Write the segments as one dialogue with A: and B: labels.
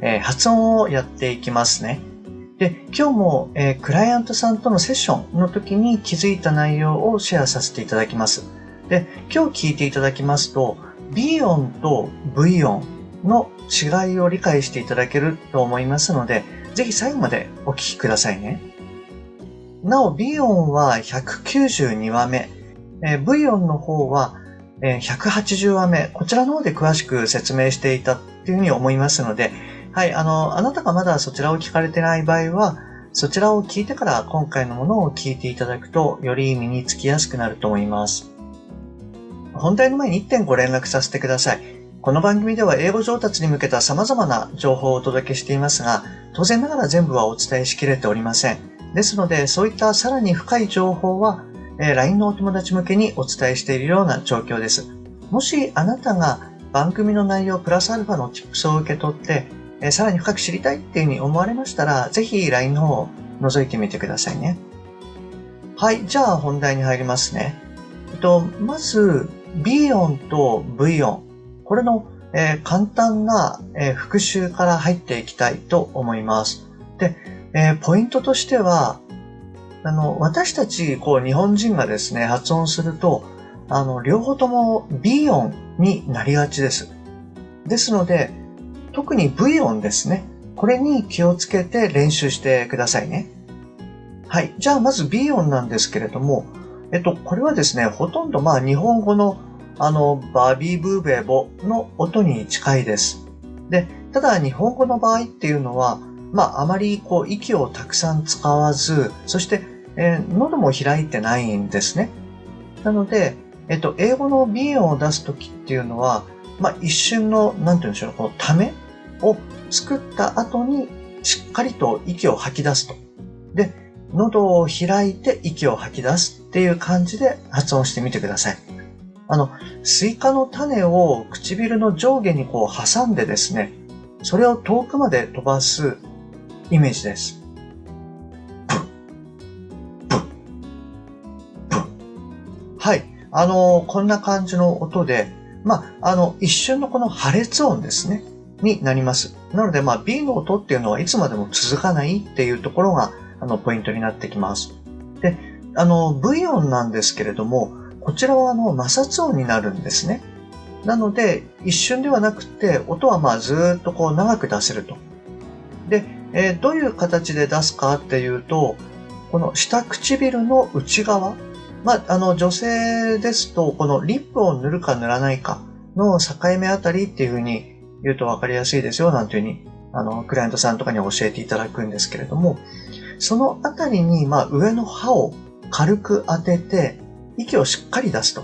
A: えー、発音をやっていきますねで、今日も、えー、クライアントさんとのセッションの時に気づいた内容をシェアさせていただきます。で、今日聞いていただきますと、B 音と V 音の違いを理解していただけると思いますので、ぜひ最後までお聞きくださいね。なお、B 音は192話目、えー、V 音の方は、えー、180話目、こちらの方で詳しく説明していたというふうに思いますので、はい、あの、あなたがまだそちらを聞かれてない場合は、そちらを聞いてから今回のものを聞いていただくと、より身につきやすくなると思います。本題の前に1点ご連絡させてください。この番組では英語上達に向けた様々な情報をお届けしていますが、当然ながら全部はお伝えしきれておりません。ですので、そういったさらに深い情報は、え LINE のお友達向けにお伝えしているような状況です。もしあなたが番組の内容プラスアルファの tips を受け取って、えさらに深く知りたいっていうふうに思われましたら、ぜひ LINE の方を覗いてみてくださいね。はい、じゃあ本題に入りますね。えっと、まず、B 音と V 音。これの、えー、簡単な、えー、復習から入っていきたいと思います。で、えー、ポイントとしては、あの、私たち、こう、日本人がですね、発音すると、あの、両方とも B 音になりがちです。ですので、特に V 音ですね。これに気をつけて練習してくださいね。はい。じゃあ、まず B 音なんですけれども、えっと、これはですね、ほとんどまあ日本語のあの、バビーブーベボの音に近いです。で、ただ日本語の場合っていうのは、まあ、あまりこう、息をたくさん使わず、そして、えー、喉も開いてないんですね。なので、えっと、英語の B 音を出すときっていうのは、まあ、一瞬の、なんて言うんでしょう、このためを作った後に、しっかりと息を吐き出すと。で、喉を開いて息を吐き出すっていう感じで発音してみてください。あの、スイカの種を唇の上下にこう挟んでですね、それを遠くまで飛ばすイメージです。はい。あの、こんな感じの音で、まあ、あの、一瞬のこの破裂音ですね。になります。なので、まあ、B の音っていうのはいつまでも続かないっていうところが、あの、ポイントになってきます。で、あの、V 音なんですけれども、こちらはあの、摩擦音になるんですね。なので、一瞬ではなくて、音はまあずっとこう長く出せると。で、えー、どういう形で出すかっていうと、この下唇の内側、まあ、あの、女性ですと、このリップを塗るか塗らないかの境目あたりっていうふうに言うと分かりやすいですよ、なんていうふうに、あの、クライアントさんとかに教えていただくんですけれども、そのあたりに、まあ、上の歯を軽く当てて、息をしっかり出すと。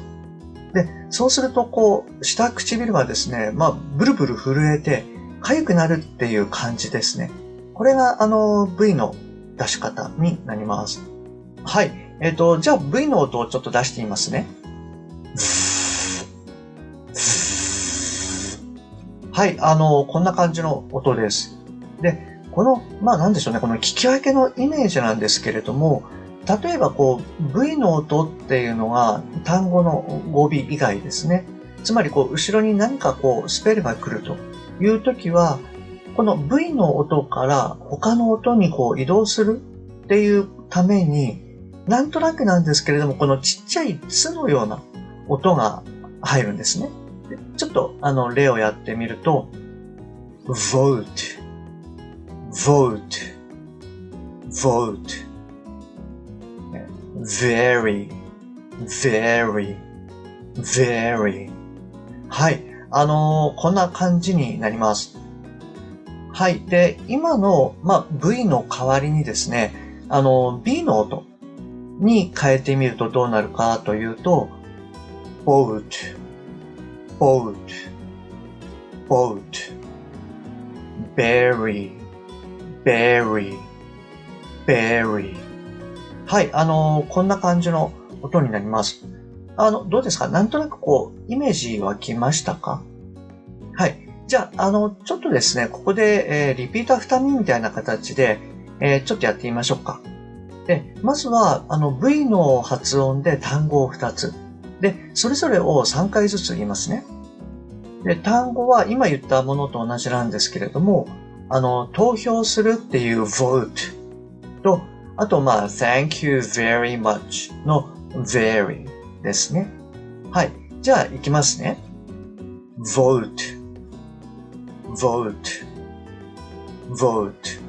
A: で、そうすると、こう、下唇がですね、まあ、ブルブル震えて、痒くなるっていう感じですね。これが、あの、V の出し方になります。はい。えっ、ー、と、じゃあ V の音をちょっと出してみますね。はい、あの、こんな感じの音です。で、この、まあなんでしょうね、この聞き分けのイメージなんですけれども、例えばこう、V の音っていうのが単語の語尾以外ですね。つまりこう、後ろに何かこう、スペルが来るというときは、この V の音から他の音にこう移動するっていうために、なんとなくなんですけれども、このちっちゃい「つ」のような音が入るんですね。ちょっとあの例をやってみると、vote, vote, vote, very, very, very. はい。あのー、こんな感じになります。はい。で、今の、まあ、V の代わりにですね、あの、B の音に変えてみるとどうなるかというと、boat, boat, boat, berry, berry, berry. はい、あのー、こんな感じの音になります。あの、どうですか？なんとなくこう、イメージ湧きましたか？はい。じゃあ、あの、ちょっとですね、ここで、えー、 repeat after me みたいな形で、えー、ちょっとやってみましょうか。で、まずは、あの、V の発音で単語を2つ。で、それぞれを3回ずつ言いますね。で、単語は今言ったものと同じなんですけれども、あの、投票するっていう vote と、あと、まあ、thank you very much の very ですね。はい。じゃあ、いきますね。vote, vote, vote,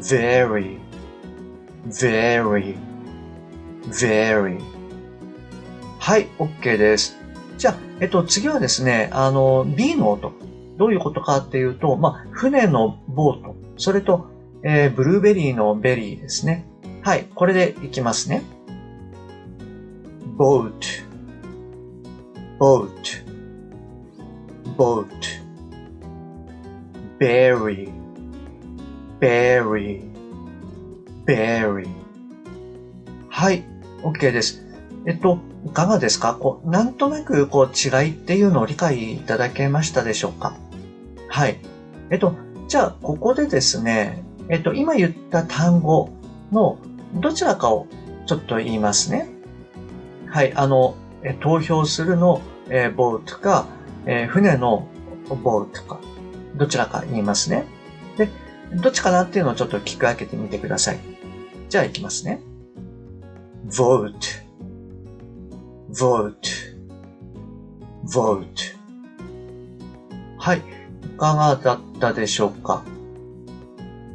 A: very, very, very. はい、OK です。じゃあ、えっと、次はですね、あの、B の音。どういうことかっていうと、まあ、船のボート。それと、えー、ブルーベリーのベリーですね。はい、これでいきますね。boat, boat, boat, berry, berry, berry. はい、OK です。えっと、いかがですか？こう、なんとなく、こう、違いっていうのを理解いただけましたでしょうか？はい。えっと、じゃあ、ここでですね、えっと、今言った単語のどちらかをちょっと言いますね。はい、あの、投票するの、えー、ボートか、えー、船のボートか、どちらか言いますね。で、どっちかなっていうのをちょっと聞き分けてみてください。じゃあ行きますね。vote, vote, vote. はい。いかがだったでしょうか？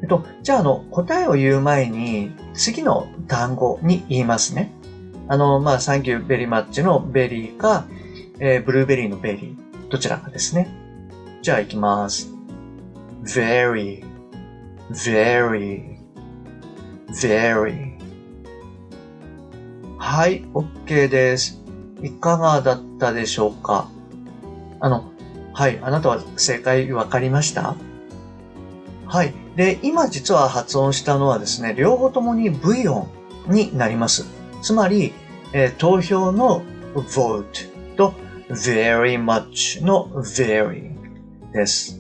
A: えっと、じゃあ、あの、答えを言う前に、次の単語に言いますね。あの、まあ、 thank you very much の very か、えー、ブルーベリーのベリー、どちらかですね。じゃあ、行きます。very, very, very. はい、OK です。いかがだったでしょうか？あの、はい、あなたは正解わかりました？はい。で、今実は発音したのはですね、両方ともに V 音になります。つまり、えー、投票の vote と very much の very です。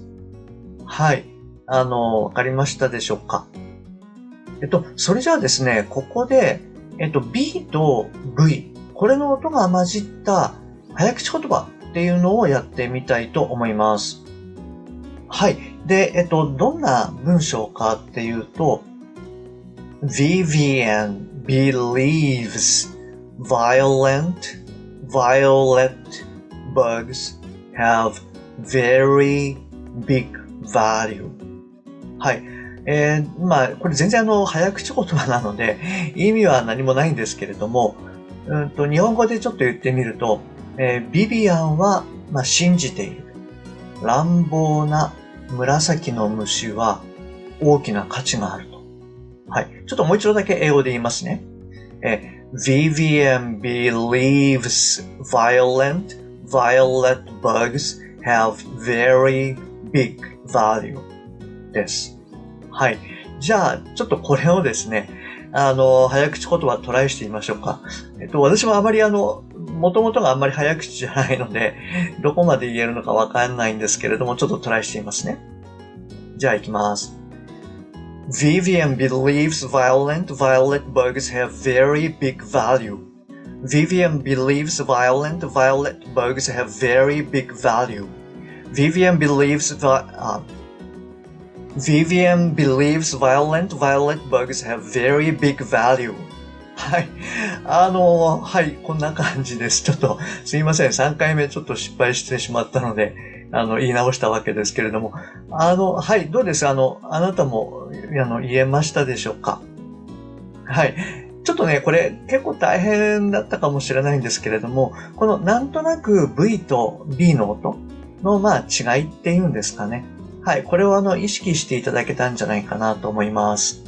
A: はい。あの、わかりましたでしょうか？えっと、それじゃあですね、ここで、えっと、B と V、これの音が混じった早口言葉っていうのをやってみたいと思います。はい。で、えっと、どんな文章かっていうと、Vivian believes violent, violet bugs have very big value. はい。えー、まあ、これ全然あの、早口言葉なので、意味は何もないんですけれども、うんと、日本語でちょっと言ってみると、えー、ビビアンは、まあ、信じている。乱暴な紫の虫は大きな価値があると。はい。ちょっともう一度だけ英語で言いますね。え Vivian believes violent, violet bugs have very big value です。はい。じゃあ、ちょっとこれをですね、あの、早口言葉トライしてみましょうか。えっと、私もあまりあの、もともとがあんまり早口じゃないので、どこまで言えるのかわかんないんですけれども、ちょっとトライしてみますね。じゃあ行きます。Vivian believes violent violet bugs have very big value. Vivian believes violent violet bugs have very big value. Vivian believes vi- uh, Vivian believes violent violet bugs have very big value. はい。あの、はい、こんな感じです。ちょっと、すいません。3回目ちょっと失敗してしまったので、あの、言い直したわけですけれども。あの、はい、どうです？あの、あなたも、あの、言えましたでしょうか？はい。ちょっとね、これ結構大変だったかもしれないんですけれども、このなんとなく V と B の音の、まあ、違いっていうんですかね。はい。これをあの、意識していただけたんじゃないかなと思います。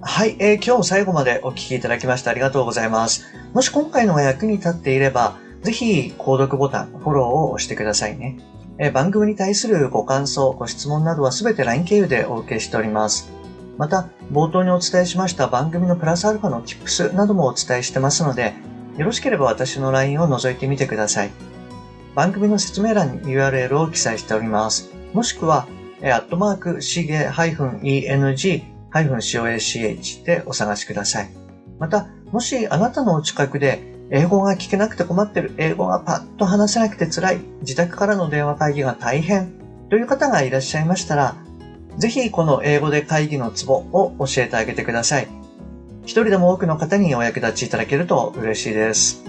A: はい、えー、今日最後までお聞きいただきましてありがとうございます。もし今回のが役に立っていれば、ぜひ、購読ボタン、フォローを押してくださいね。え番組に対するご感想、ご質問などはすべて LINE 経由でお受けしております。また、冒頭にお伝えしました番組のプラスアルファの Tips などもお伝えしてますので、よろしければ私の LINE を覗いてみてください。番組の説明欄に URL を記載しております。もしくは、えアットマーク、しげ -eng-coach でお探しください。また、もしあなたのお近くで英語が聞けなくて困ってる、英語がパッと話せなくて辛い、自宅からの電話会議が大変という方がいらっしゃいましたら、ぜひこの英語で会議のツボを教えてあげてください。一人でも多くの方にお役立ちいただけると嬉しいです。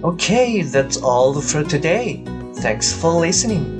A: Okay, that's all for today. Thanks for listening.